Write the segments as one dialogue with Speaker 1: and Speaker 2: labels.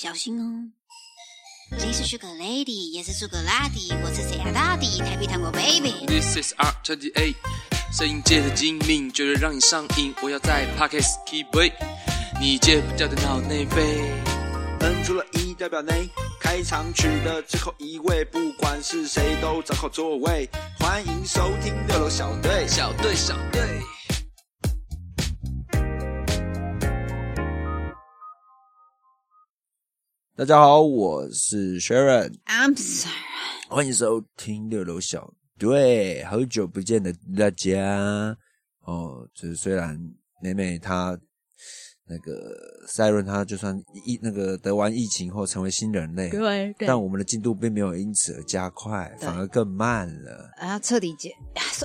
Speaker 1: 小心哦。你是 Sugar Lady，也是 Sugar Lady，我是谁啊？大底台北糖果 Baby。
Speaker 2: This is R twenty eight，摄影界的精明，绝对让你上瘾。我要在 Pockets keep way，你戒不掉的脑内啡。
Speaker 3: N 除了一代表内，开场曲的最后一位，不管是谁都找好座位。欢迎收听六楼小队。
Speaker 2: 小队，小队。
Speaker 3: 大家好，我是
Speaker 1: Sharon，I'm sorry。
Speaker 3: 欢迎收听六楼小队。好久不见的大家哦，就是虽然美美她那个赛润她就算疫那个得完疫情后成为新人类，
Speaker 1: 对对
Speaker 3: 但我们的进度并没有因此而加快，反而更慢了。
Speaker 1: 啊，彻底检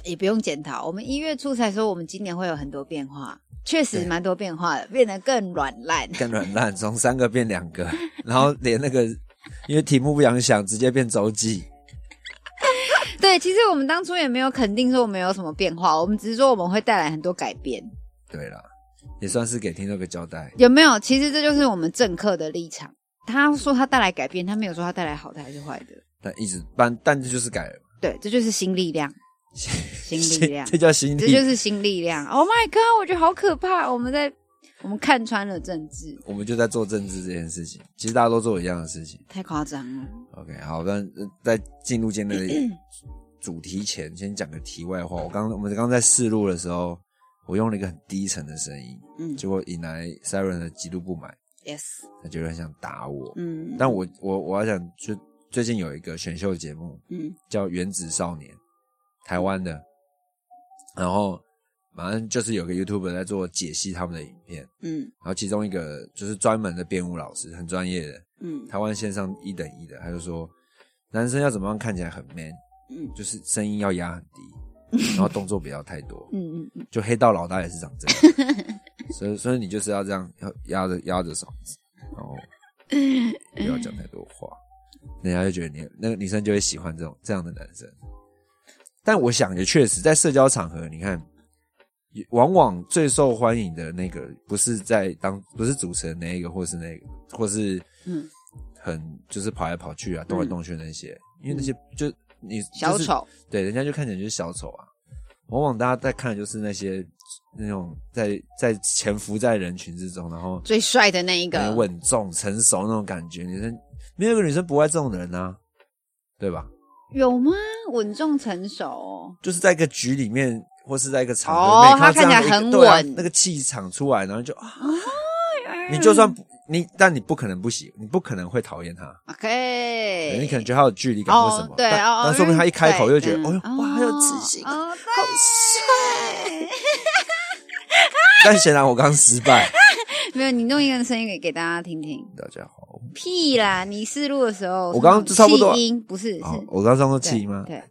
Speaker 1: 也不用检讨。我们一月初才说，我们今年会有很多变化，确实
Speaker 3: 对
Speaker 1: 蛮多变化的，变得更软烂。
Speaker 3: 更软烂，从三个变两个，然后连那个因为题目不想想，直接变周记。
Speaker 1: 对，其实我们当初也没有肯定说我们有什么变化，我们只是说我们会带来很多改变。
Speaker 3: 对了，也算是给听众个交代。
Speaker 1: 有没有？其实这就是我们政客的立场。他说他带来改变，他没有说他带来好的还是坏的。
Speaker 3: 但一直但但这就是改了嘛，
Speaker 1: 对，这就是新力量，新力量
Speaker 3: 这，叫新力。
Speaker 1: 这就是新力量。Oh my god！我觉得好可怕。我们在我们看穿了政治，
Speaker 3: 我们就在做政治这件事情，其实大家都做一样的事情。
Speaker 1: 太夸张了。
Speaker 3: OK，好，但呃在进入今天的主题前，先讲个题外话。我刚我们刚刚在试录的时候，我用了一个很低沉的声音，
Speaker 1: 嗯
Speaker 3: 结果引来 Siren 的极度不满
Speaker 1: ，，yes，
Speaker 3: 他觉得很想打我。
Speaker 1: 嗯，
Speaker 3: 但我我我要想，就最近有一个选秀节目
Speaker 1: 嗯
Speaker 3: 叫《原子少年》，台湾的，然后反正就是有个 YouTuber 在做解析他们的影片，
Speaker 1: 嗯。
Speaker 3: 然后其中一个就是专门的编舞老师，很专业的，
Speaker 1: 嗯。
Speaker 3: 台湾线上一等一的，他就说男生要怎么样看起来很 man，
Speaker 1: 嗯。
Speaker 3: 就是声音要压很低，然后动作不要太多，
Speaker 1: 嗯嗯嗯，
Speaker 3: 就黑道老大也是长这样，所以所以你就是要这样，要压着压着嗓子，然后不要讲太多话，人家就觉得你那个女生就会喜欢这种这样的男生。但我想也确实在社交场合，你看，往往最受欢迎的那个不是在当不是主持人那一个，或是那个，或是
Speaker 1: 嗯
Speaker 3: 很就是跑来跑去啊，动来动去那些，因为那些就你就是
Speaker 1: 小丑，
Speaker 3: 对，人家就看起来就是小丑啊。往往大家在看的就是那些那种在在潜伏在人群之中，然后
Speaker 1: 最帅的那一个
Speaker 3: 很，稳重、成熟那种感觉。女生没有一个女生不爱这种人啊，对吧？
Speaker 1: 有吗？稳重成熟哦，
Speaker 3: 就是在一个局里面，或是在一个场里面，
Speaker 1: 他看起来很稳
Speaker 3: 那个气场出来，然后就啊，
Speaker 1: 哦
Speaker 3: 你就算不你，但你不可能不喜，你不可能会讨厌他。
Speaker 1: OK，
Speaker 3: 你可能觉得他有距离感或什么，
Speaker 1: 哦对哦
Speaker 3: 但说明他一开口就觉得，
Speaker 1: 对
Speaker 3: 哦哟，
Speaker 1: 嗯
Speaker 3: 哇，很有自信，
Speaker 1: 哦，
Speaker 3: 好帅。但显然我刚失败。
Speaker 1: 没有，你弄一个声音给给大家听听。
Speaker 3: 大家好，
Speaker 1: 屁啦！你试录的时候，
Speaker 3: 我刚刚就差不多
Speaker 1: 音不是是
Speaker 3: 好，我刚上过气吗？
Speaker 1: 对，哦，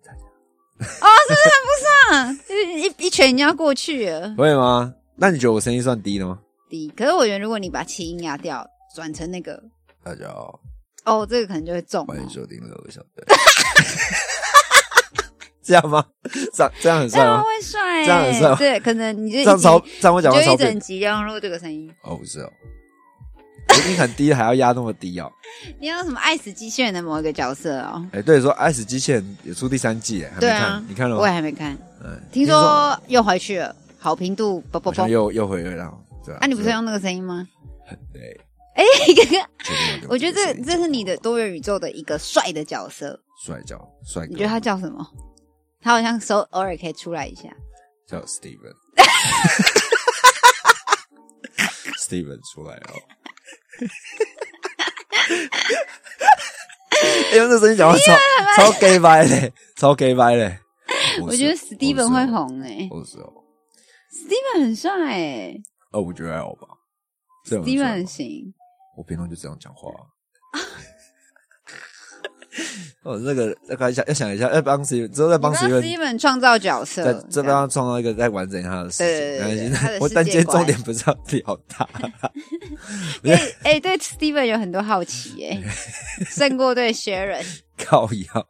Speaker 1: 是不是很不爽？就是一一拳就要过去了。
Speaker 3: 会吗？那你觉得我声音算低的吗？
Speaker 1: 低，可是我觉得如果你把气音压掉，转成那个，
Speaker 3: 大家好，
Speaker 1: 哦，这个可能就会中、
Speaker 3: 欢迎
Speaker 1: 哦。
Speaker 3: 收听乐小队。这样吗？这样这样很
Speaker 1: 这样
Speaker 3: 帅吗？
Speaker 1: 会帅、欸，
Speaker 3: 这样很帅吗
Speaker 1: 对，可能你就一集
Speaker 3: 这样超这样会讲话
Speaker 1: 就一整集要录这个声音。
Speaker 3: 哦，不是哦，我已经很低了，还要压那么低哦。
Speaker 1: 你要什么爱死机器人的某一个角色哦？
Speaker 3: 哎，对，说《爱死机器人》也出第三季，哎还没
Speaker 1: 对啊
Speaker 3: 看，你看了吗
Speaker 1: 我也
Speaker 3: 吗？
Speaker 1: 还没看，
Speaker 3: 嗯，
Speaker 1: 听说又回去了，好评度啵啵啵。
Speaker 3: 又又回来了，对吧？
Speaker 1: 啊，你不是用那个声音吗？
Speaker 3: 对？
Speaker 1: 哎，刚刚
Speaker 3: 确定要
Speaker 1: 我觉得这这是你的多元宇宙的一个帅的角色，
Speaker 3: 帅角帅哥，
Speaker 1: 你觉得他叫什么？他好像手偶尔可以出来一下。
Speaker 3: 叫 Steven。Steven 出来了哦。哎用这声音讲话超超 gay 掰嘞，超 gay 掰嘞。
Speaker 1: 我觉得 Steven 会红诶、
Speaker 3: 我是哦
Speaker 1: ，Steven 很帅诶、
Speaker 3: 哦，我觉得还好吧。这样
Speaker 1: s t e v e
Speaker 3: 帅
Speaker 1: n 很
Speaker 3: 吗
Speaker 1: 行。
Speaker 3: 我平常就这样讲话。哦，那个要看一下，要想一下，要帮 Steven 之后再帮 Steven
Speaker 1: 创造角色，
Speaker 3: 再再
Speaker 1: 这样
Speaker 3: 帮他创造一个再完整他的世界。
Speaker 1: 对对对
Speaker 3: 没关系
Speaker 1: 他的世界
Speaker 3: 我但今天重点不是要聊他。
Speaker 1: 哎哎，对 Steven 有很多好奇诶、胜过对 Sharon。
Speaker 3: 靠腰。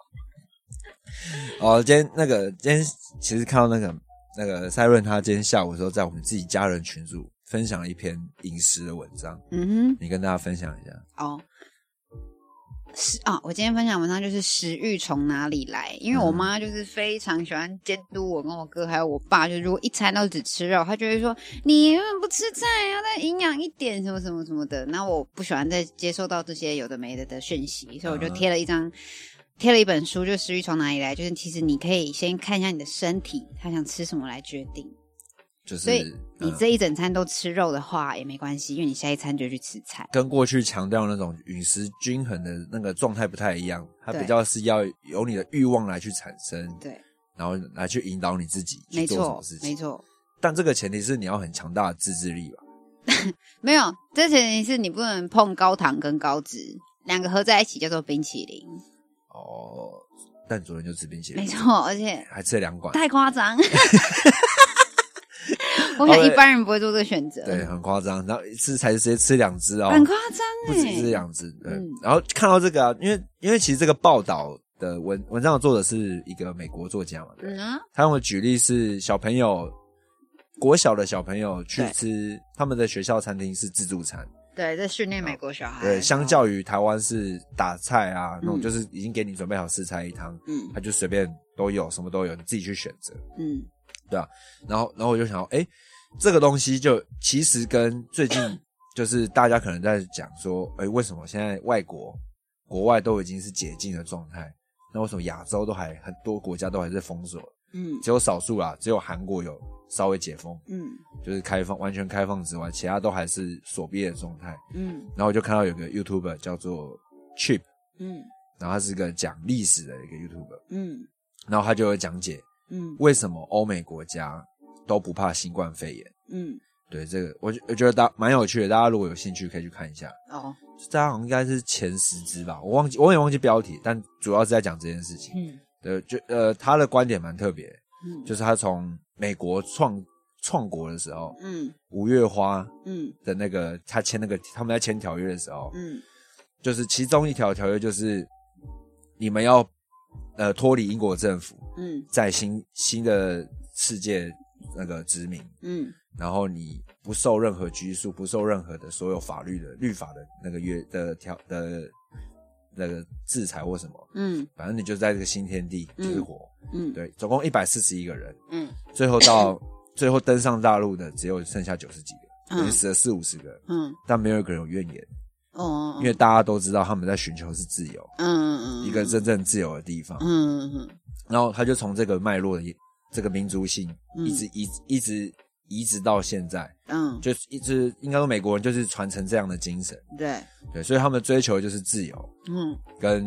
Speaker 3: 哦，今天那个今天其实看到那个那个赛润，他今天下午的时候在我们自己家人群组分享了一篇饮食的文章，
Speaker 1: 嗯哼
Speaker 3: 你跟大家分享一下。
Speaker 1: 哼，哦，食啊，我今天分享文章就是食欲从哪里来，因为我
Speaker 3: 嗯
Speaker 1: 妈就是非常喜欢监督我跟我哥还有我爸，就如果一餐都只吃肉，她就会说你为什么不吃菜，要再营养一点，什么什么什么的。那我不喜欢再接受到这些有的没的的讯息，所以我就
Speaker 3: 嗯
Speaker 1: 贴了一张。贴了一本书，就食欲从哪里来，就是其实你可以先看一下你的身体，他想吃什么来决定。
Speaker 3: 就是
Speaker 1: 你
Speaker 3: 嗯
Speaker 1: 这一整餐都吃肉的话也没关系，因为你下一餐就去吃菜。
Speaker 3: 跟过去强调那种饮食均衡的那个状态不太一样，它比较是要由你的欲望来去产生，
Speaker 1: 对，
Speaker 3: 然后来去引导你自己去
Speaker 1: 没
Speaker 3: 做什么
Speaker 1: 错
Speaker 3: 事，情。
Speaker 1: 没错。
Speaker 3: 但这个前提是你要很强大的自制力吧？
Speaker 1: 没有，这前提是你不能碰高糖跟高脂，两个合在一起叫做冰淇淋。
Speaker 3: 哦，但昨天就吃冰淇淋，
Speaker 1: 没，错，而且
Speaker 3: 还吃了两管，
Speaker 1: 太夸张。我想一般人不会做这个选择，
Speaker 3: 对，很夸张。然后一次才直接吃两只哦，
Speaker 1: 很夸张
Speaker 3: 不止两只。对，
Speaker 1: 嗯
Speaker 3: 然后看到这个啊，因为因为其实这个报道的文文章的作者是一个美国作家嘛，对，
Speaker 1: 嗯啊，
Speaker 3: 他用的举例是小朋友。国小的小朋友去吃他们的学校餐厅是自助餐，
Speaker 1: 对，在训练美国小孩。
Speaker 3: 对，相较于台湾是打菜啊，那种
Speaker 1: 嗯
Speaker 3: 就是已经给你准备好四菜一汤，
Speaker 1: 嗯
Speaker 3: 他就随便都有，什么都有，你自己去选择。
Speaker 1: 嗯对啊
Speaker 3: 然后，然后我就想到，哎，这个东西就其实跟最近 就是大家可能在讲说，哎，为什么现在外国国外都已经是解禁的状态，那为什么亚洲都还很多国家都还是封锁？
Speaker 1: 嗯。
Speaker 3: 只有少数啦，只有韩国有稍微解封，
Speaker 1: 嗯。
Speaker 3: 就是开放完全开放之外，其他都还是锁闭的状态。
Speaker 1: 嗯。
Speaker 3: 然后我就看到有个 YouTuber 叫做 Chip，
Speaker 1: 嗯。
Speaker 3: 然后他是个讲历史的一个 YouTuber，
Speaker 1: 嗯。
Speaker 3: 然后他就会讲解
Speaker 1: 嗯。
Speaker 3: 为什么欧美国家都不怕新冠肺炎。
Speaker 1: 嗯，
Speaker 3: 对这个，我我觉得大蛮有趣的，大家如果有兴趣可以去看一下。
Speaker 1: 哦，
Speaker 3: 大家好像应该是前十支吧，我忘记我也忘记标题，但主要是在讲这件事情。
Speaker 1: 嗯。
Speaker 3: 对，就呃他的观点蛮特别，
Speaker 1: 嗯。
Speaker 3: 就是他从美国创创国的时候，
Speaker 1: 嗯。
Speaker 3: 五月花
Speaker 1: 嗯。
Speaker 3: 的那个他签那个他们在签条约的时候，
Speaker 1: 嗯。
Speaker 3: 就是其中一条条约就是你们要呃脱离英国政府，
Speaker 1: 嗯。
Speaker 3: 在新新的世界那个殖民，
Speaker 1: 嗯。
Speaker 3: 然后你不受任何拘束，不受任何的所有法律的律法的那个约的条的那个制裁或什么，
Speaker 1: 嗯。
Speaker 3: 反正你就在这个新天地就是活。
Speaker 1: 嗯
Speaker 3: 对，总共一百四十一个人，
Speaker 1: 嗯。
Speaker 3: 最后到 最后登上大陆的只有剩下九十几个，
Speaker 1: 嗯。
Speaker 3: 等于死了四五十个，
Speaker 1: 嗯。
Speaker 3: 但没有一个人有怨言，
Speaker 1: 哦，
Speaker 3: 因为大家都知道他们在寻求是自由，
Speaker 1: 嗯嗯
Speaker 3: 一个真正自由的地方。
Speaker 1: 嗯嗯。
Speaker 3: 然后他就从这个脉络的这个民族性，
Speaker 1: 嗯。
Speaker 3: 一直一一直移植到现在，
Speaker 1: 嗯，
Speaker 3: 就一直应该说美国人就是传承这样的精神，
Speaker 1: 对，
Speaker 3: 对，所以他们追求就是自由，
Speaker 1: 嗯。
Speaker 3: 跟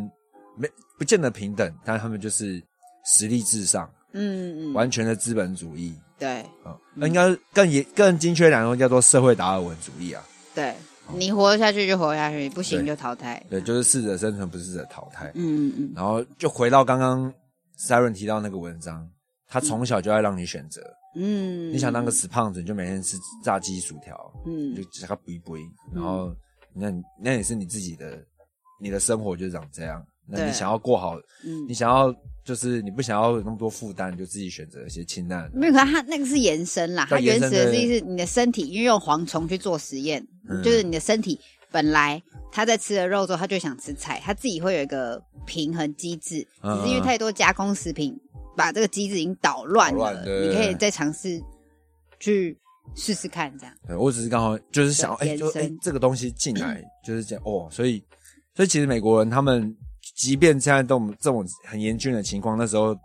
Speaker 3: 没不见得平等，但他们就是实力至上，
Speaker 1: 嗯嗯，
Speaker 3: 完全的资本主义
Speaker 1: 对。
Speaker 3: 嗯，那、应该更也更精确两个叫做社会达尔文主义啊，
Speaker 1: 对，你活下去就活下去，不行就淘汰。
Speaker 3: 对，就是适者生存，不是适者淘汰。
Speaker 1: 嗯嗯。
Speaker 3: 然后就回到刚刚 Siren 提到那个文章，他从小就要让你选择，
Speaker 1: 嗯，
Speaker 3: 你想当个死胖子，你就每天吃炸鸡薯条，
Speaker 1: 嗯
Speaker 3: 就加个补补，然后那你那也是你自己的，你的生活就长这样。那你想要过好，
Speaker 1: 嗯
Speaker 3: 你，想要就是你不想要有那么多负担，你就自己选择一些清淡。
Speaker 1: 没有，可它那个是延伸啦，它
Speaker 3: 对延伸
Speaker 1: 原始的意思是你的身体，因为用蝗虫去做实验，
Speaker 3: 嗯
Speaker 1: 就是你的身体本来他在吃了肉之后，他就想吃菜，他自己会有一个平衡机制，
Speaker 3: 嗯
Speaker 1: 只是因为太多加工食品把这个机制已经捣乱了，
Speaker 3: 乱对
Speaker 1: 你可以再尝试去试试看，这样。
Speaker 3: 对我只是刚好就是想，哎、就哎、这个东西进来就是这样哦，所以所以其实美国人他们即便现在这种这种很严峻的情况，那时候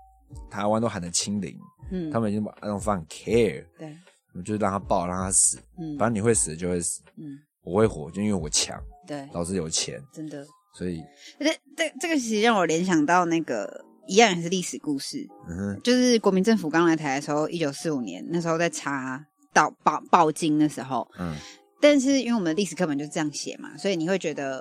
Speaker 3: 台湾都喊得清零，
Speaker 1: 嗯，
Speaker 3: 他们已经把那种放 care，
Speaker 1: 对，
Speaker 3: 就是让他爆，让他死，
Speaker 1: 嗯
Speaker 3: 反正你会死就会死，
Speaker 1: 嗯，
Speaker 3: 我会活，就因为我强，
Speaker 1: 对，
Speaker 3: 老子有钱，
Speaker 1: 真的。
Speaker 3: 所以
Speaker 1: 这这这个其实让我联想到那个一样也是历史故事，
Speaker 3: 嗯哼，
Speaker 1: 就是国民政府刚来台的时候，一九四五年那时候在查到报报金的时候，
Speaker 3: 嗯
Speaker 1: 但是因为我们的历史课本就这样写嘛，所以你会觉得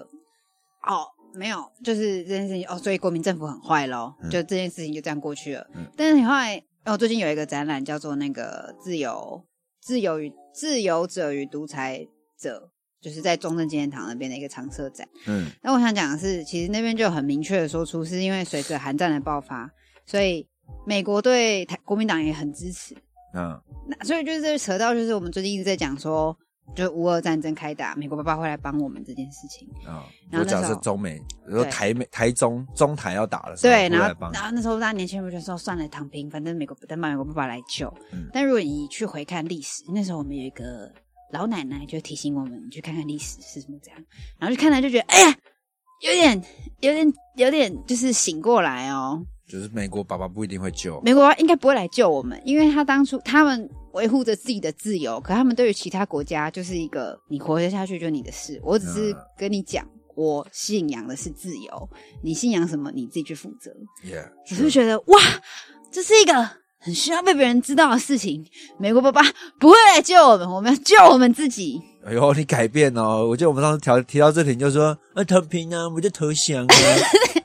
Speaker 1: 哦，没有，就是这件事情哦，所以国民政府很坏咯，
Speaker 3: 嗯
Speaker 1: 就这件事情就这样过去了。
Speaker 3: 嗯
Speaker 1: 但是你后来哦，最近有一个展览叫做那个自由、自由与自由者与独裁者。就是在中正纪念堂那边的一个常设展。
Speaker 3: 嗯
Speaker 1: 那我想讲的是，其实那边就很明确的说出，是因为随着韩战的爆发，所以美国对台国民党也很支持。
Speaker 3: 嗯
Speaker 1: 那所以就是这扯到，就是我们最近一直在讲说，就是乌俄战争开打，美国爸爸会来帮我们这件事情。
Speaker 3: 啊，
Speaker 1: 然后那
Speaker 3: 我假
Speaker 1: 时候
Speaker 3: 设中美，如说
Speaker 1: 对
Speaker 3: 台美、台中、中台要打的时候，
Speaker 1: 对，然后然后那时候大家年轻人就说算了，躺平，反正美国等美国爸爸来救。
Speaker 3: 嗯
Speaker 1: 但如果你去回看历史，那时候我们有一个老奶奶就提醒我们，去看看历史是什么这样，然后就看来就觉得，哎呀，有点有点有点就是醒过来哦，
Speaker 3: 就是美国爸爸不一定会救，
Speaker 1: 美国爸爸应该不会来救我们，因为他当初他们维护着自己的自由，可他们对于其他国家就是一个你活得下去就你的事，我只是
Speaker 3: 嗯
Speaker 1: 跟你讲。我信仰的是自由，你信仰什么你自己去负责。
Speaker 3: ，Yeah，
Speaker 1: 我就觉得哇，这是一个很需要被别人知道的事情。美国爸爸不会来救我们，我们要救我们自己。
Speaker 3: 哎呦，你改变哦！我记得我们上次调提到这里，你就说啊，躺平啊，我就投降啊。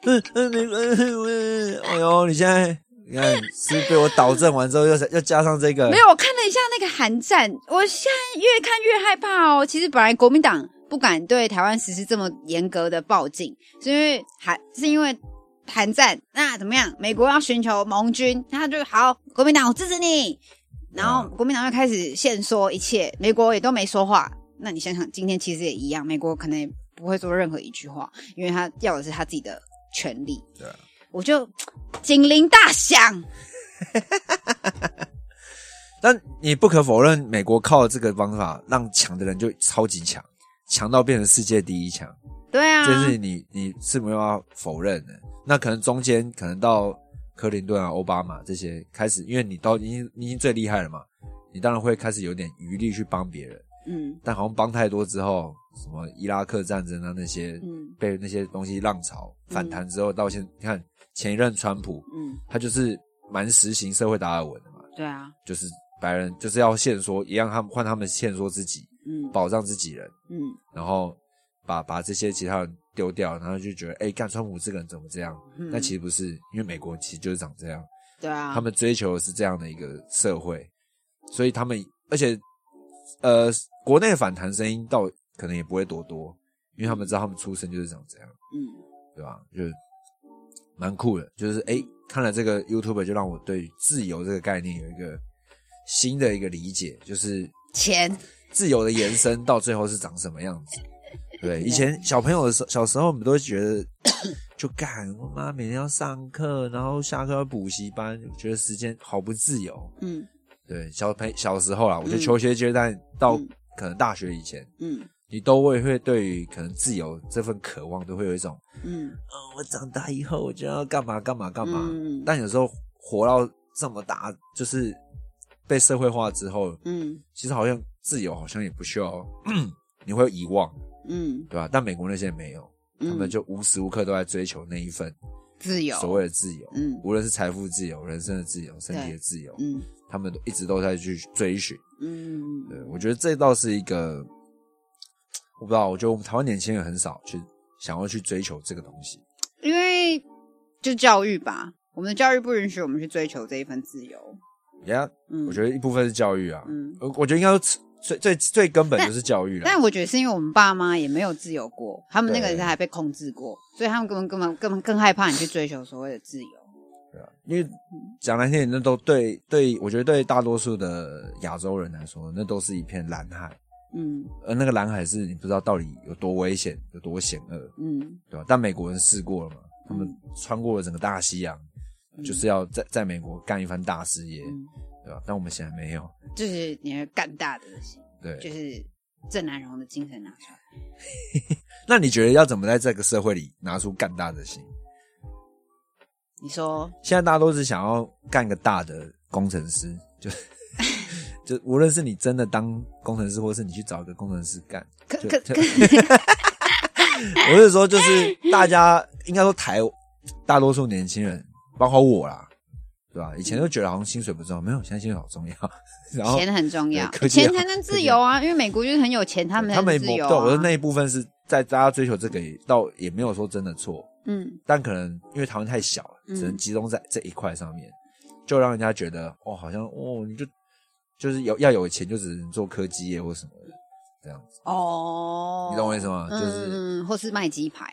Speaker 3: 嗯 嗯，美国，嗯哎呦，你现在你看是被我导正完之后，又又加上这个，
Speaker 1: 没有，我看了一下那个韩战，我现在越看越害怕哦。其实本来国民党不敢对台湾实施这么严格的报警，是因为韩是因为韩战。那怎么样？美国要寻求盟军，他就好，国民党我支持你。然后国民党又开始限缩一切，美国也都没说话。那你想想，今天其实也一样，美国可能也不会说任何一句话，因为他要的是他自己的权利。
Speaker 3: 对啊
Speaker 1: 我就警铃大响，
Speaker 3: 但你不可否认，美国靠这个方法让强的人就超级强，强到变成世界第一强，
Speaker 1: 对啊，
Speaker 3: 这是你你是没有办法否认的。那可能中间可能到克林顿啊、奥巴马这些开始，因为你到已经你已经最厉害了嘛，你当然会开始有点余力去帮别人。
Speaker 1: 嗯
Speaker 3: 但好像帮太多之后，什么伊拉克战争啊那些，
Speaker 1: 嗯
Speaker 3: 被那些东西浪潮反弹之后，到现你看前一任川普，
Speaker 1: 嗯，
Speaker 3: 他就是蛮实行社会达尔文的嘛，
Speaker 1: 对啊，
Speaker 3: 就是白人就是要限缩，也让他们换他们限缩自己，
Speaker 1: 嗯
Speaker 3: 保障自己人，
Speaker 1: 嗯
Speaker 3: 然后把把这些其他人丢掉，然后就觉得，哎、干川普这个人怎么这样？
Speaker 1: 嗯，
Speaker 3: 但其实不是，因为美国其实就是长这样，
Speaker 1: 对啊，
Speaker 3: 他们追求的是这样的一个社会，所以他们而且呃，国内反弹声音倒可能也不会多多，因为他们知道他们出生就是长这样，
Speaker 1: 嗯。
Speaker 3: 对吧？就是蛮酷的，就是诶，看了这个 YouTube 就让我对自由这个概念有一个新的一个理解，就是
Speaker 1: 钱，
Speaker 3: 自由的延伸到最后是长什么样子。对，以前小朋友的时候，小时候我们都会觉得，就干我妈每天要上课，然后下课要补习班，觉得时间好不自由。
Speaker 1: 嗯。
Speaker 3: 对，小朋小时候啦，我觉得
Speaker 1: 嗯。
Speaker 3: 求学阶段到
Speaker 1: 嗯。
Speaker 3: 可能大学以前，
Speaker 1: 嗯。
Speaker 3: 你都会会对于可能自由这份渴望，都会有一种，
Speaker 1: 嗯。
Speaker 3: 哦，我长大以后我就要干嘛干嘛干嘛。
Speaker 1: 嗯。
Speaker 3: 但有时候活到这么大，就是被社会化之后，
Speaker 1: 嗯。
Speaker 3: 其实好像自由好像也不需要，你会遗忘，
Speaker 1: 嗯，
Speaker 3: 对吧？但美国那些没有，他们
Speaker 1: 嗯
Speaker 3: 就无时无刻都在追求那一份
Speaker 1: 自由，
Speaker 3: 所谓的自由，
Speaker 1: 嗯
Speaker 3: 无论是财富自由、人生的自由、身体的自由，
Speaker 1: 嗯
Speaker 3: 他们都一直都在去追寻。
Speaker 1: 嗯
Speaker 3: 对，我觉得这倒是一个，我不知道，我觉得我们台湾年轻人很少去想要去追求这个东西。
Speaker 1: 因为就教育吧，我们的教育不允许我们去追求这一份自由。
Speaker 3: 呀、
Speaker 1: 嗯，
Speaker 3: 我觉得一部分是教育啊，
Speaker 1: 嗯，
Speaker 3: 我我觉得应该说最最最根本就是教育了。
Speaker 1: 但我觉得是因为我们爸妈也没有自由过，他们那个
Speaker 3: 对
Speaker 1: 时代还被控制过，所以他们根本根本根本更害怕你去追求所谓的自由。
Speaker 3: 对啊，因为讲难听点，那都对对，我觉得对大多数的亚洲人来说，那都是一片蓝海，
Speaker 1: 嗯
Speaker 3: 而那个蓝海是你不知道到底有多危险、有多险恶，
Speaker 1: 嗯
Speaker 3: 对吧？但美国人试过了嘛，他们穿过了整个大西洋，就是要在在美国干一番大事业，
Speaker 1: 嗯，
Speaker 3: 对吧？但我们现在没有，
Speaker 1: 就是你要干大的心，
Speaker 3: 对。
Speaker 1: 就是郑南荣的精神拿出来。
Speaker 3: 那你觉得要怎么在这个社会里拿出干大的心？
Speaker 1: 你说，
Speaker 3: 现在大家都是想要干个大的工程师，就 就无论是你真的当工程师，或是你去找一个工程师干，就就
Speaker 1: 可可可，
Speaker 3: 我是说，就是大家应该说台大多数年轻人，包括我啦，对吧？以前都觉得好像薪水不重要，没有，现在薪水好重要。然后
Speaker 1: 钱很重要，钱才能自由啊！因为美国就是很有钱，他们才
Speaker 3: 他们
Speaker 1: 能自由、啊。
Speaker 3: 对我的那一部分是在大家追求这个也，倒也没有说真的错，
Speaker 1: 嗯
Speaker 3: 但可能因为台湾太小了，
Speaker 1: 嗯
Speaker 3: 只能集中在这一块上面，就让人家觉得哦，好像哦，你就就是有要有钱，就只能做科技业或什么的这样子。
Speaker 1: 哦，
Speaker 3: 你懂我意思吗就是
Speaker 1: 嗯，或是卖鸡排，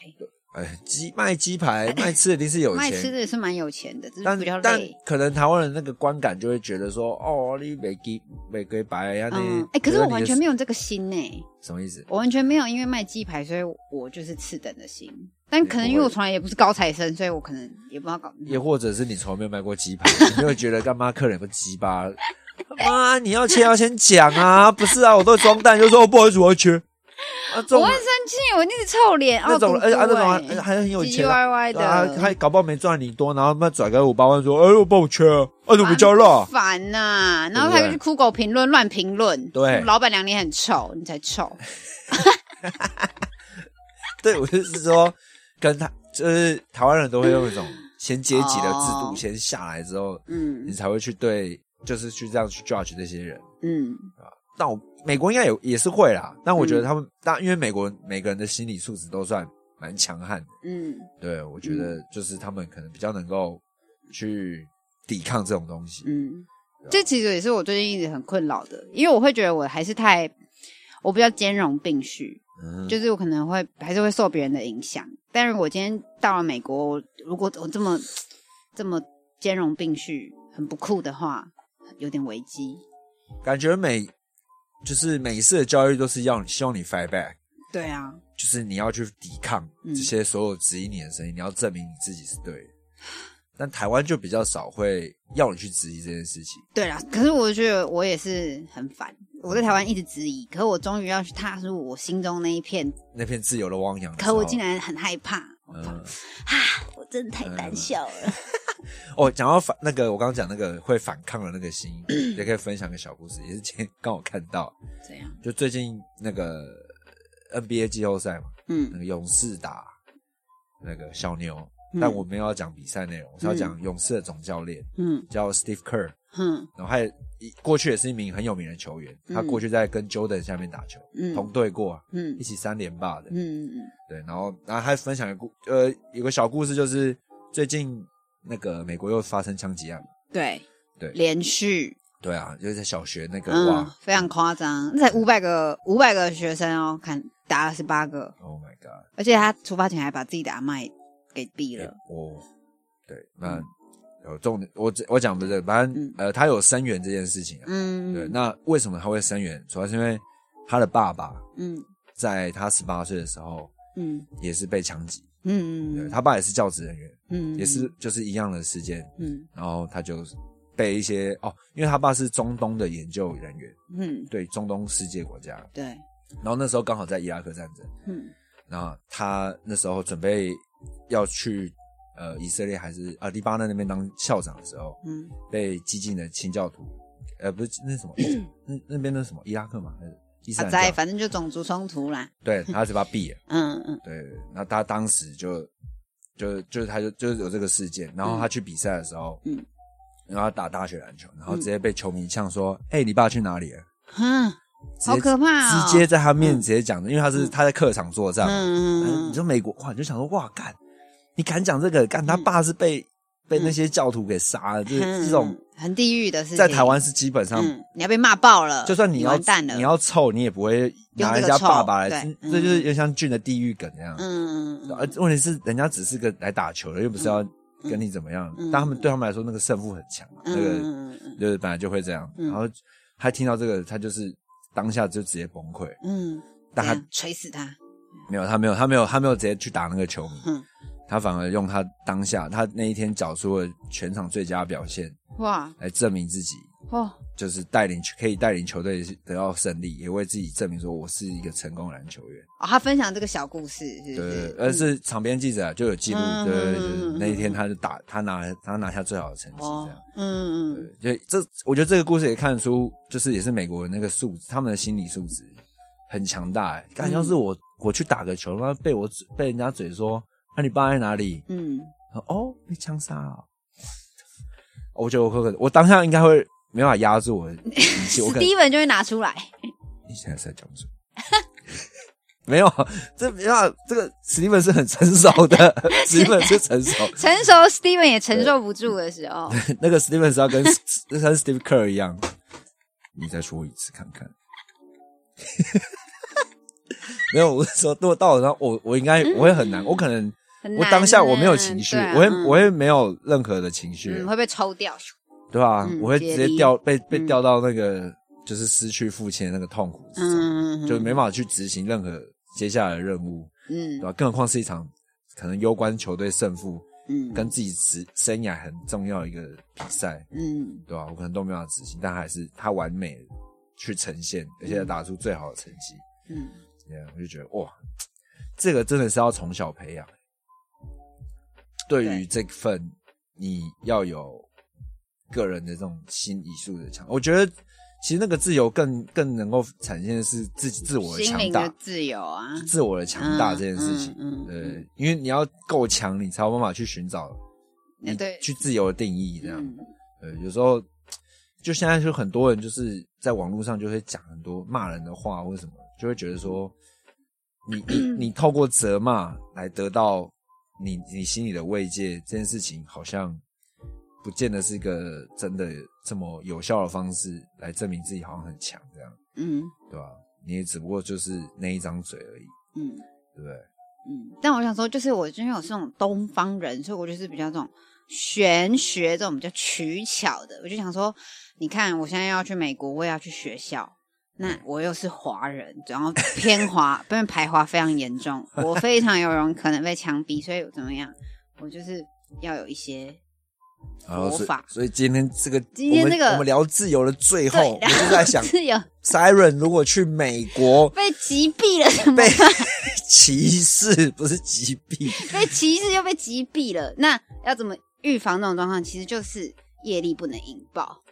Speaker 3: 哎，鸡卖鸡排卖吃的一定是有钱
Speaker 1: 卖吃，的也是蛮有钱的，但是
Speaker 3: 但
Speaker 1: 比较
Speaker 3: 但
Speaker 1: 累。
Speaker 3: 可能台湾人那个观感就会觉得说，哦，你没鸡没给白呀，
Speaker 1: 哎、可是我完全没
Speaker 3: 有
Speaker 1: 有这个心呢、
Speaker 3: 什么意思？
Speaker 1: 我完全没有因为卖鸡排，所以我就是次等的心。但可能因为我从来也不是高材生，所以我可能也不知道搞。
Speaker 3: 也或者是你从来没有卖过鸡排，你就会觉得干嘛客人有个鸡巴？妈，你要切要先讲啊，不是啊，我都装蛋，就说我不好意思我要切。啊，
Speaker 1: 我会生气，我那个臭脸，
Speaker 3: 那种，
Speaker 1: 哦
Speaker 3: 而且啊那种还很有钱啊，
Speaker 1: 歪歪的，
Speaker 3: 啊，还搞不好没赚你多，然后他转个五八万说，哎，我帮我切啊，啊，怎么没加辣？
Speaker 1: 烦呐、然后
Speaker 3: 他
Speaker 1: 就去酷狗评论乱评论，
Speaker 3: 对。
Speaker 1: 老板娘你很臭，你才臭。
Speaker 3: 对，我就是说，跟他就是台湾人都会用一种先阶级的制度
Speaker 1: 哦。
Speaker 3: 先下来之后，
Speaker 1: 嗯。
Speaker 3: 你才会去对，就是去这样去 judge 这些人。
Speaker 1: 嗯。
Speaker 3: 但我美国应该有也是会啦，但我觉得
Speaker 1: 嗯。
Speaker 3: 他们，但因为美国每个人的心理素质都算蛮强悍的，
Speaker 1: 嗯。
Speaker 3: 对我觉得就是他们可能比较能够去抵抗这种东西。
Speaker 1: 嗯，这其实也是我最近一直很困扰的，因为我会觉得我还是太，我比较兼容并蓄，
Speaker 3: 嗯，
Speaker 1: 就是我可能会还是会受别人的影响。但是我今天到了美国，我如果我这么这么兼容并蓄，很不酷的话，有点危机。
Speaker 3: 感觉美就是每一次的教育都是要你希望你 fight back，
Speaker 1: 对啊，
Speaker 3: 就是你要去抵抗
Speaker 1: 嗯
Speaker 3: 这些所有质疑你的声音，你要证明你自己是对的。但台湾就比较少会要你去质疑这件事情。
Speaker 1: 对啊。可是我觉得我也是很烦，我在台湾一直质疑，可是我终于要去踏入我心中那一片，
Speaker 3: 那片自由的汪洋的，
Speaker 1: 可我竟然很害怕。
Speaker 3: 嗯，
Speaker 1: 我 真的太胆小了。
Speaker 3: 哦，讲到反那个，我刚刚讲那个会反抗的那个心，也可以分享个小故事，也是今天刚好看到，
Speaker 1: 怎样，
Speaker 3: 就最近那个 NBA 季后赛嘛，嗯。那
Speaker 1: 嗯
Speaker 3: 个勇士打那个小牛，
Speaker 1: 嗯。
Speaker 3: 但我没有要讲比赛内容，我是要讲勇士的总教练
Speaker 1: 嗯。
Speaker 3: 叫 Steve Kerr，
Speaker 1: 哼
Speaker 3: 然后他也一过去也是一名很有名的球员，
Speaker 1: 嗯。
Speaker 3: 他过去在跟 Jordan 下面打球，
Speaker 1: 嗯。
Speaker 3: 同队过啊，
Speaker 1: 嗯
Speaker 3: 一起三连霸的，
Speaker 1: 嗯嗯嗯。
Speaker 3: 对，然后然后还分享一个故呃有个小故事，就是最近那个美国又发生枪击案嘛，
Speaker 1: 对
Speaker 3: 对。
Speaker 1: 连续
Speaker 3: 对啊，就是在小学那个、
Speaker 1: 嗯
Speaker 3: 哇
Speaker 1: 非常夸张，那才五百个五百个学生哦，看打了十八个
Speaker 3: ，，Oh my God，
Speaker 1: 而且他出发前还把自己的阿麦给毙了。
Speaker 3: 哦，对，那有重点，我我讲不是，反正、
Speaker 1: 嗯。
Speaker 3: 呃他有生源这件事情啊，
Speaker 1: 嗯，
Speaker 3: 对，那为什么他会生源？主要是因为他的爸爸
Speaker 1: 嗯
Speaker 3: 在他十八岁的时候
Speaker 1: 嗯。
Speaker 3: 也是被枪击，
Speaker 1: 嗯嗯，
Speaker 3: 对他爸也是教职人员，
Speaker 1: 嗯
Speaker 3: 也是就是一样的事件，
Speaker 1: 嗯。
Speaker 3: 然后他就被一些哦，因为他爸是中东的研究人员，
Speaker 1: 嗯。
Speaker 3: 对中东世界国家，
Speaker 1: 对。
Speaker 3: 然后那时候刚好在伊拉克战争，
Speaker 1: 嗯。
Speaker 3: 然后他那时候准备要去呃以色列还是呃黎巴嫩那边当校长的时候，
Speaker 1: 嗯
Speaker 3: 被激进的清教徒，呃不是那什么，那那边那什么伊拉克嘛还是伊斯
Speaker 1: 啊在
Speaker 3: 兰教？
Speaker 1: 反正就种族冲突啦。
Speaker 3: 对，他就把他毙了。
Speaker 1: 嗯嗯
Speaker 3: 对，那他当时就就就是他就就是有这个事件，然后他去比赛的时候，
Speaker 1: 嗯
Speaker 3: 然后他打大学篮球，然后直接被球迷呛说：“哎、你爸去哪里了？”
Speaker 1: 哼，
Speaker 3: 直接
Speaker 1: 好可怕哦！
Speaker 3: 直接在他面直接讲的，因为他是他在客场作战嘛，
Speaker 1: 嗯
Speaker 3: 嗯
Speaker 1: 嗯
Speaker 3: 你说美国哇，你就想说哇，干，你敢讲这个？干他爸是被、被那些教徒给杀了，就是
Speaker 1: 嗯
Speaker 3: 这种
Speaker 1: 很地狱的事情，
Speaker 3: 在台湾是基本上，
Speaker 1: 嗯，你要被骂爆了，
Speaker 3: 就算你要你要臭，你也不会拿人家爸爸来，
Speaker 1: 用这
Speaker 3: 就是有点像俊的地狱梗那样。
Speaker 1: 嗯嗯
Speaker 3: 而问题是，人家只是个来打球的，又不是要跟你怎么样。
Speaker 1: 嗯
Speaker 3: 但他们对他们来说，那个胜负很强，那个就是本来就会这样。
Speaker 1: 嗯。
Speaker 3: 然后他听到这个，他就是当下就直接崩溃。
Speaker 1: 嗯，
Speaker 3: 但他
Speaker 1: 锤死他，
Speaker 3: 没有，他没有，他没有，他没有直接去打那个球迷，
Speaker 1: 嗯
Speaker 3: 他反而用他当下他那一天找出了全场最佳表现，
Speaker 1: 哇
Speaker 3: 来证明自己，
Speaker 1: 哦，
Speaker 3: 就是带领可以带领球队得到胜利，也为自己证明说我是一个成功篮球员。
Speaker 1: 哦，他分享这个小故事，是
Speaker 3: 对对，
Speaker 1: 不是？
Speaker 3: 对而是场边记者啊就有记录，
Speaker 1: 嗯
Speaker 3: 对对对那一天他就打，他拿他拿下最好的成绩，这
Speaker 1: 哦
Speaker 3: 样。，
Speaker 1: 嗯嗯
Speaker 3: 对，就这，我觉得这个故事也看得出，就是也是美国人那个素质，他们的心理素质很强大。哎，感觉要是我我去打个球，他妈被我嘴被人家嘴说，那、你爸在哪里？
Speaker 1: 嗯
Speaker 3: 哦，被枪杀了。我觉得我可我当下应该会没办法压住我的脾气，我可能
Speaker 1: ，Steven 就会拿出来，
Speaker 3: 你现在是在讲什么？没有，这没办法，这个史蒂文是很成熟的，史蒂文是成熟，
Speaker 1: 成熟 Steven 也承受不住的时候，
Speaker 3: 那个 Steven 是要跟跟 Steve Kerr 一样，你再说一次看看。没有，我是说，如果到了，然后我我应该我会很难，我可能
Speaker 1: 很
Speaker 3: 我当下我没有
Speaker 1: 啊
Speaker 3: 情绪，
Speaker 1: 啊
Speaker 3: 我会
Speaker 1: 嗯
Speaker 3: 我会没有任何的情绪，
Speaker 1: 嗯会被抽掉。
Speaker 3: 对吧、
Speaker 1: 嗯
Speaker 3: 我会直接掉被被
Speaker 1: 嗯
Speaker 3: 掉到那个就是失去父亲的那个痛苦之中，
Speaker 1: 嗯，
Speaker 3: 就没办法去执行任何接下来的任务，
Speaker 1: 嗯
Speaker 3: 对吧、更何况是一场可能攸关球队胜负
Speaker 1: 嗯
Speaker 3: 跟自己职生涯很重要的一个比赛，
Speaker 1: 嗯
Speaker 3: 对吧、我可能都没办法执行，但还是他完美去呈现，而且打出最好的成绩。
Speaker 1: 嗯，
Speaker 3: 对啊，我就觉得哇，这个真的是要从小培养。对于这份你要有个人的这种心理素质强，我觉得其实那个自由更更能够展现的是自己自我的强大
Speaker 1: 的，自由啊，
Speaker 3: 自我的强大
Speaker 1: 嗯
Speaker 3: 这件事情。
Speaker 1: 嗯嗯
Speaker 3: 对，因为你要够强，你才有办法去寻找你
Speaker 1: 对
Speaker 3: 去自由的定义这样。
Speaker 1: 嗯
Speaker 3: 呃，有时候就现在就很多人就是在网络上就会讲很多骂人的话或者什么，就会觉得说，你你你 透过责骂来得到你你心里的慰藉，这件事情好像不见得是一个真的这么有效的方式来证明自己好像很强这样，
Speaker 1: 嗯
Speaker 3: 对吧？你也只不过就是那一张嘴而已，
Speaker 1: 嗯
Speaker 3: 对不对？
Speaker 1: 嗯。但我想说，就是我因为我是那种东方人，所以我就是比较这种玄学这种比较取巧的。我就想说，你看我现在要去美国，我也要去学校。那我又是华人，然后偏华，不然排华非常严重，我非常有容可能被枪毙，所以怎么样？我就是要有一些
Speaker 3: 然后所以
Speaker 1: 佛法
Speaker 3: 所以今天这个
Speaker 1: 今天这个
Speaker 3: 我们聊自由的最后，我就在想
Speaker 1: 是有
Speaker 3: ，Siren 如果去美国
Speaker 1: 被击毙了，怎么
Speaker 3: 被
Speaker 1: 办？
Speaker 3: 歧视，不是击毙，
Speaker 1: 被歧视又被击毙了，那要怎么预防这种状况？其实就是业力不能引爆，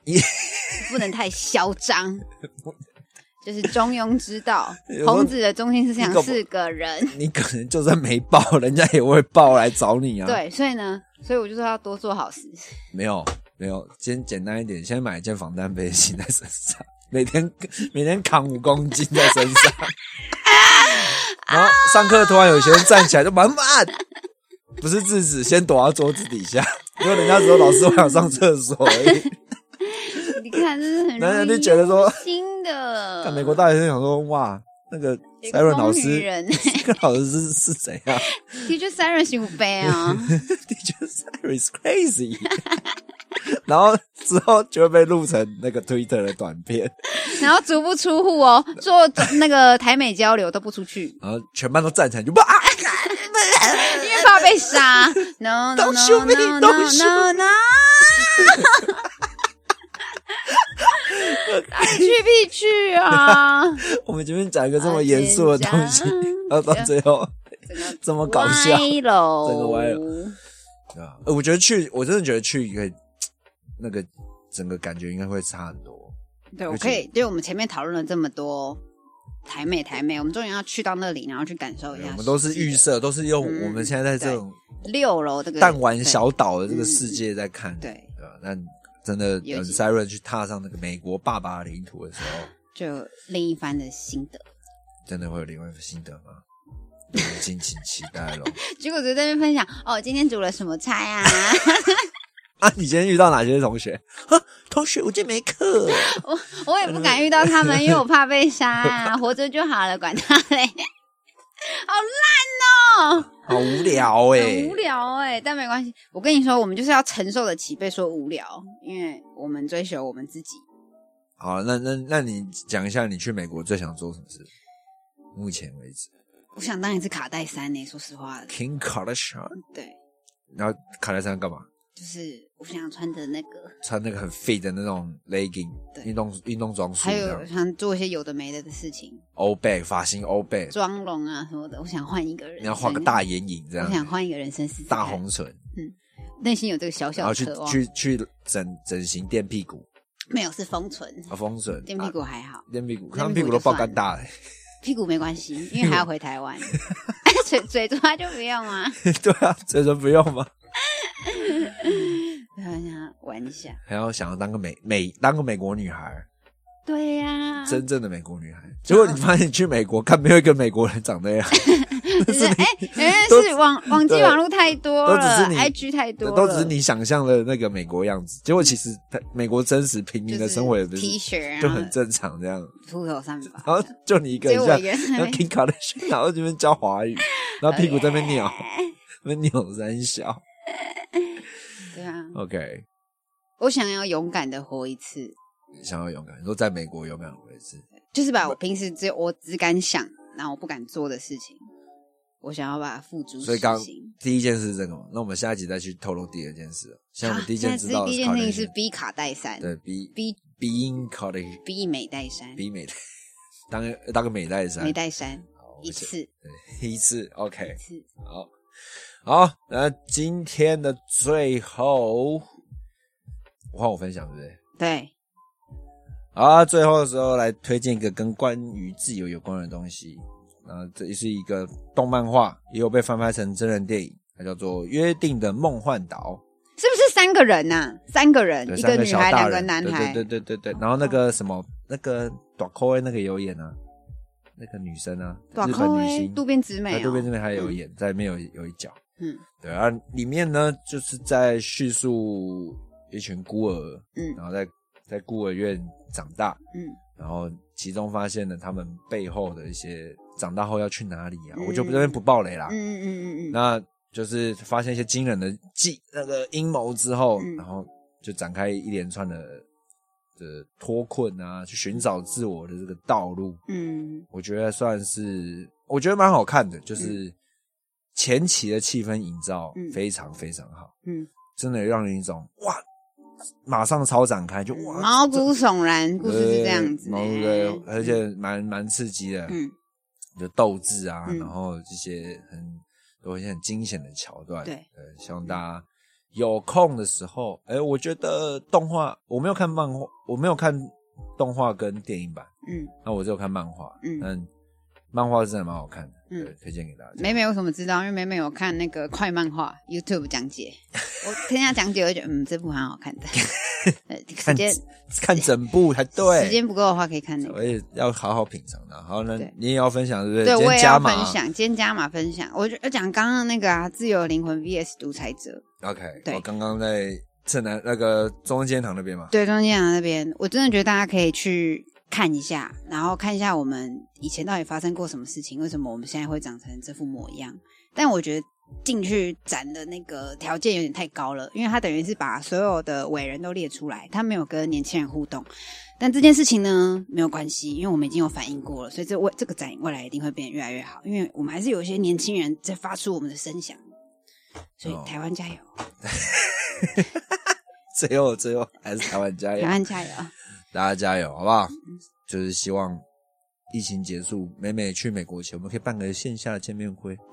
Speaker 1: 不能太嚣张，就是中庸之道 孔子的中心思想是个人，
Speaker 3: 你可能就算没报，人家也会报来找你啊。，
Speaker 1: 对，所以呢，所以我就说要多做好事。
Speaker 3: 没有没有，先简单一点，先买一件防弹背心在身上，每天每天扛五公斤在身上，然后上课突然有些人站起来就慢慢，不是制止，先躲到桌子底下，因为人家说老师我想上厕所而已。
Speaker 1: 你看，这是很
Speaker 3: 男人就觉得说
Speaker 1: 新的。
Speaker 3: 看美国大学生想说，哇，那个 Siren 老师，
Speaker 1: 人
Speaker 3: 这个老师是是怎样？
Speaker 1: 的确 Siren 是不悲啊，
Speaker 3: Teacher Siren is crazy。然后之后就会被录成那个 Twitter 的短片，
Speaker 1: 然后足不出户哦，做那个台美交流都不出去，
Speaker 3: 然后全班都站起来就哇，
Speaker 1: 因为怕被杀。No no no no no no no。爱 去必去啊！
Speaker 3: 我们前面讲一个这么严肃的东西，然后到最后 这么搞笑，
Speaker 1: 歪楼，
Speaker 3: 整个歪楼对啊，呃我觉得去，我真的觉得去可以，那个整个感觉应该会差很多。
Speaker 1: 对，我可以，对我们前面讨论了这么多台美台美，我们终于要去到那里，然后去感受一下。
Speaker 3: 我们都是预设，都是用
Speaker 1: 嗯
Speaker 3: 我们现在在这种
Speaker 1: 六楼这个
Speaker 3: 弹丸小岛的这个世界在看，
Speaker 1: 对，
Speaker 3: 对吧？那真的
Speaker 1: 有几
Speaker 3: Siren 去踏上那个美国爸爸的领土的时候，
Speaker 1: 就有另一番的心得。
Speaker 3: 真的会有另外一番心得吗？敬请期待喽。
Speaker 1: 结果就在那边分享哦，今天煮了什么菜啊？
Speaker 3: 啊，你今天遇到哪些同学？啊，同学，我今天没课。
Speaker 1: 我也不敢遇到他们，因为我怕被杀啊，活着就好了，管他嘞。好烂哦，
Speaker 3: 好无聊哎、
Speaker 1: 很无聊哎、但没关系。我跟你说，我们就是要承受得起被说无聊，因为我们追求我们自己。
Speaker 3: 好，那那那你讲一下，你去美国最想做什么事？目前为止
Speaker 1: 我想当一次卡戴珊呢、说实话
Speaker 3: ，，King Kardashian，
Speaker 1: 对，
Speaker 3: 然后卡戴珊干嘛？
Speaker 1: 就是我想穿的那个，
Speaker 3: 穿那个很 fit 的那种 legging
Speaker 1: 对
Speaker 3: 运动运动装束，
Speaker 1: 还有想做一些有的没的的事情，
Speaker 3: 欧贝发型欧贝，
Speaker 1: 妆容啊什么的。我想换一个人
Speaker 3: 要画个大眼影这样，
Speaker 1: 我想换一个人生试试看
Speaker 3: 大红唇，嗯
Speaker 1: 内心有这个小小
Speaker 3: 然后去
Speaker 1: 的渴望。
Speaker 3: 去去整整形垫屁股
Speaker 1: 没有是封唇，
Speaker 3: 啊，丰唇
Speaker 1: 垫屁股还好，
Speaker 3: 垫屁股，
Speaker 1: 垫屁股
Speaker 3: 都爆干大嘞。
Speaker 1: 屁股没关系，因为还要回台湾。嘴嘴抓就不用啊，
Speaker 3: 对啊，嘴唇不用吗？
Speaker 1: 我想玩一下。
Speaker 3: 还要想要当个美美当个美国女孩，
Speaker 1: 对呀、
Speaker 3: 真正的美国女孩。结果你发现你去美国，看没有一个美国人长那样，
Speaker 1: 就是哎，原来是网网际
Speaker 3: 对
Speaker 1: 网络太多
Speaker 3: 都只是你
Speaker 1: ，IG 太多了，
Speaker 3: 都只是你想象的那个美国样子。结果其实他美国真实平民的生活也不
Speaker 1: 是
Speaker 3: 是
Speaker 1: T 恤，
Speaker 3: 就很正常这样。
Speaker 1: 秃头散发，
Speaker 3: 然后就你一个人像
Speaker 1: 我一个人
Speaker 3: 像 King Kardashian，然后这边教华语，然后屁股在那边扭，那扭三小。
Speaker 1: 对啊
Speaker 3: ，OK，
Speaker 1: 我想要勇敢的活一次，
Speaker 3: 想要勇敢，你说在美国勇敢活一次，
Speaker 1: 就是把我平时只有我只敢想，然后我不敢做的事情，我想要把它付诸
Speaker 3: 所以刚
Speaker 1: 实行。
Speaker 3: 第一件事是这个嘛，那我们下一集再去透露第二件事。像我们第一件知道的
Speaker 1: 现在第一件事情是 B 卡戴珊，
Speaker 3: 对 B
Speaker 1: B
Speaker 3: being college
Speaker 1: B 美戴珊
Speaker 3: ，B 美当个当个美戴山
Speaker 1: 美戴珊。
Speaker 3: 好我先
Speaker 1: 一次。
Speaker 3: 对一次 OK
Speaker 1: 一次，
Speaker 3: 好好，那今天的最后，我换我分享对不对？
Speaker 1: 对，
Speaker 3: 好啊，最后的时候来推荐一个跟关于自由有关的东西。啊，这也是一个动漫画，也有被翻拍成真人电影，它叫做《约定的梦幻岛
Speaker 1: 是不是三个人呐、三个人，》，一
Speaker 3: 个
Speaker 1: 女孩，两个男孩，
Speaker 3: 对对对对对。然后那个什么，那个短扣那个也有演啊，那个女生啊，
Speaker 1: 短
Speaker 3: 日本女星
Speaker 1: 渡边直美、
Speaker 3: 渡边直美还有演，在里面有有一角。
Speaker 1: 嗯。
Speaker 3: 对啊，里面呢就是在叙述一群孤儿，
Speaker 1: 嗯。
Speaker 3: 然后在在孤儿院长大，
Speaker 1: 嗯。
Speaker 3: 然后其中发现了他们背后的一些长大后要去哪里啊，
Speaker 1: 嗯
Speaker 3: 我就这边不爆雷啦。
Speaker 1: 嗯嗯嗯嗯嗯，
Speaker 3: 那就是发现一些惊人的计那个阴谋之后，
Speaker 1: 嗯。
Speaker 3: 然后就展开一连串的的脱困啊，去寻找自我的这个道路。
Speaker 1: 嗯。
Speaker 3: 我觉得算是，我觉得蛮好看的，就是前期的气氛营造
Speaker 1: 嗯。
Speaker 3: 非常非常好，
Speaker 1: 嗯，
Speaker 3: 真的让人一种哇，马上超展开，就哇，
Speaker 1: 毛骨悚然，故事是这样子、
Speaker 3: 对而且蛮蛮刺激的，
Speaker 1: 嗯。
Speaker 3: 就斗志啊，
Speaker 1: 嗯。
Speaker 3: 然后这些很有一些很惊险的桥段，
Speaker 1: 对。
Speaker 3: 希望大家有空的时候，哎、我觉得动画我没有看漫画，我没有看动画跟电影版，
Speaker 1: 嗯，
Speaker 3: 那我只有看漫画，
Speaker 1: 嗯。
Speaker 3: 嗯，漫画是真的蛮好看的，
Speaker 1: 嗯
Speaker 3: 对，推荐给大家。
Speaker 1: 美美为什么知道？因为美美有看那个快漫画 YouTube 讲解，我听她讲解，我就觉得嗯，这部蛮好看的。呃时
Speaker 3: 看
Speaker 1: 间
Speaker 3: 看整部才对，
Speaker 1: 时间不够的话，可以看那个。
Speaker 3: 我也要好好品尝的。好，那
Speaker 1: 对
Speaker 3: 你也要分享，对不对？
Speaker 1: 对，我也要分享，今天加码分享。我就我讲刚刚那个啊，自由灵魂 VS 独裁者
Speaker 3: ，OK，
Speaker 1: 对
Speaker 3: 我刚刚在正南那个中间堂那边嘛，
Speaker 1: 对，中间堂那边，我真的觉得大家可以去看一下，然后看一下我们以前到底发生过什么事情，为什么我们现在会长成这副模样。但我觉得进去展的那个条件有点太高了，因为他等于是把所有的伟人都列出来，他没有跟年轻人互动。但这件事情呢，没有关系，因为我们已经有反应过了，所以这未这个展未来一定会变得越来越好，因为我们还是有一些年轻人在发出我们的声响，所以
Speaker 3: 哦
Speaker 1: 台湾加油
Speaker 3: 最后最后还是台湾加油
Speaker 1: 台，湾加油！
Speaker 3: 大家加油，好不好？就是希望疫情结束，美美去美国前，我们可以办个线下的见面会。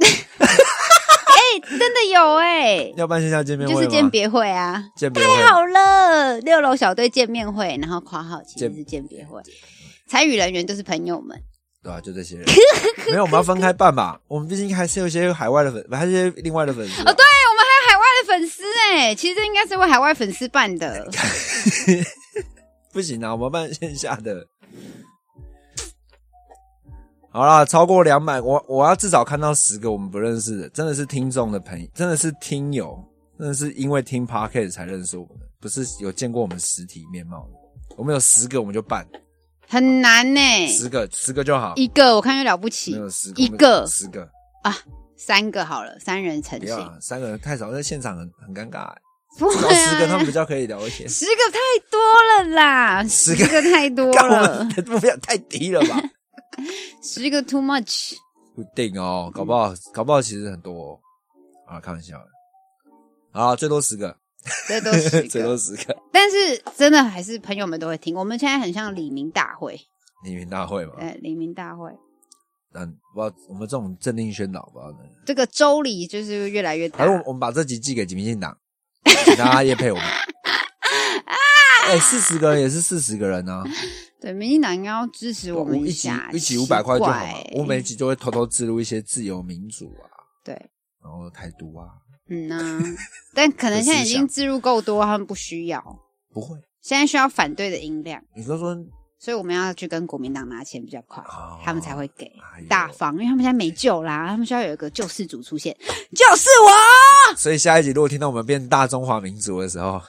Speaker 1: 真的有哎、
Speaker 3: 要办线下见面会吗？
Speaker 1: 就是鉴别会啊，
Speaker 3: 见别会，
Speaker 1: 好了，六楼小队见面会，然后括号其实是鉴别会，参与人员都是朋友们，
Speaker 3: 对啊、就这些人。没有，我们要分开办吧。我们毕竟还是有一些海外的粉，还是些另外的粉丝、啊。
Speaker 1: 哦，对，我们还有海外的粉丝哎，其实这应该是为海外粉丝办的，
Speaker 3: 不行啊，我们办线下的。好啦，超过两百，我我要至少看到十个我们不认识的，真的是听众的朋友，真的是听友，真的是因为听 podcast 才认识我们的，不是有见过我们实体面貌的。我们有十个，我们就办
Speaker 1: 很难呢。
Speaker 3: 十个，十个就好。
Speaker 1: 一个我看就了不起
Speaker 3: 没，有十个，
Speaker 1: 一个
Speaker 3: 十个啊，
Speaker 1: 三个好了，三人成型，
Speaker 3: 不要啊三个人太少，在现场很很尴尬、欸。
Speaker 1: 不会
Speaker 3: 十个，他
Speaker 1: 啊
Speaker 3: 们比较可以聊一些。
Speaker 1: 十个太多了啦，
Speaker 3: 十个
Speaker 1: 十个太多了
Speaker 3: 目标太低了吧？
Speaker 1: 十个 too much。
Speaker 3: 不定哦，搞不好，搞不好其实很多、哦。啊，开玩笑的。啊，最多十个，
Speaker 1: 最多十个
Speaker 3: 最多
Speaker 1: 个，
Speaker 3: 十个。
Speaker 1: 但是真的还是朋友们都会听。我们现在很像李明大会，
Speaker 3: 李明大会嘛，
Speaker 1: 对，李明大会，
Speaker 3: 但不知道我们这种政令宣导，不知道呢。
Speaker 1: 这个周礼就是越来越大
Speaker 3: 还是。我我们把这集寄给民进党，请大家也配我们。哎，四十个人也是四十个人啊，
Speaker 1: 对，民进党应该要支持我们
Speaker 3: 一集
Speaker 1: 下，
Speaker 3: 一起五百块就好。我每集就会偷偷植入一些自由民主啊，
Speaker 1: 对，
Speaker 3: 然后台独啊，
Speaker 1: 嗯呐、但可能现在已经置入够多，他们不需要。
Speaker 3: 不会。
Speaker 1: 现在需要反对的音量，
Speaker 3: 你说说，
Speaker 1: 所以我们要去跟国民党拿钱比较快，
Speaker 3: 哦
Speaker 1: 他们才会给大方，因为他们现在没救啦，他们需要有一个救世主出现，就是我，
Speaker 3: 所以下一集如果听到我们变大中华民族的时候，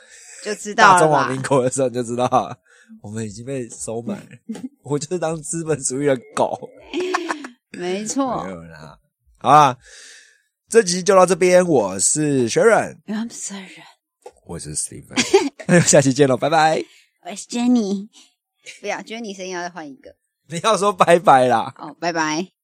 Speaker 1: 就知道了
Speaker 3: 大中华民？国的时候，你就知道我们已经被收买了。我就是当资本主义的狗。
Speaker 1: 没错
Speaker 3: 没，有啦。好啦，这集就到这边，我是
Speaker 1: sorry，
Speaker 3: 我是 Steven，下期见喽，拜拜。
Speaker 1: 我是 Jenny。不要，Jenny 声音要再换一个。
Speaker 3: 你要说拜拜啦。
Speaker 1: 哦，拜拜。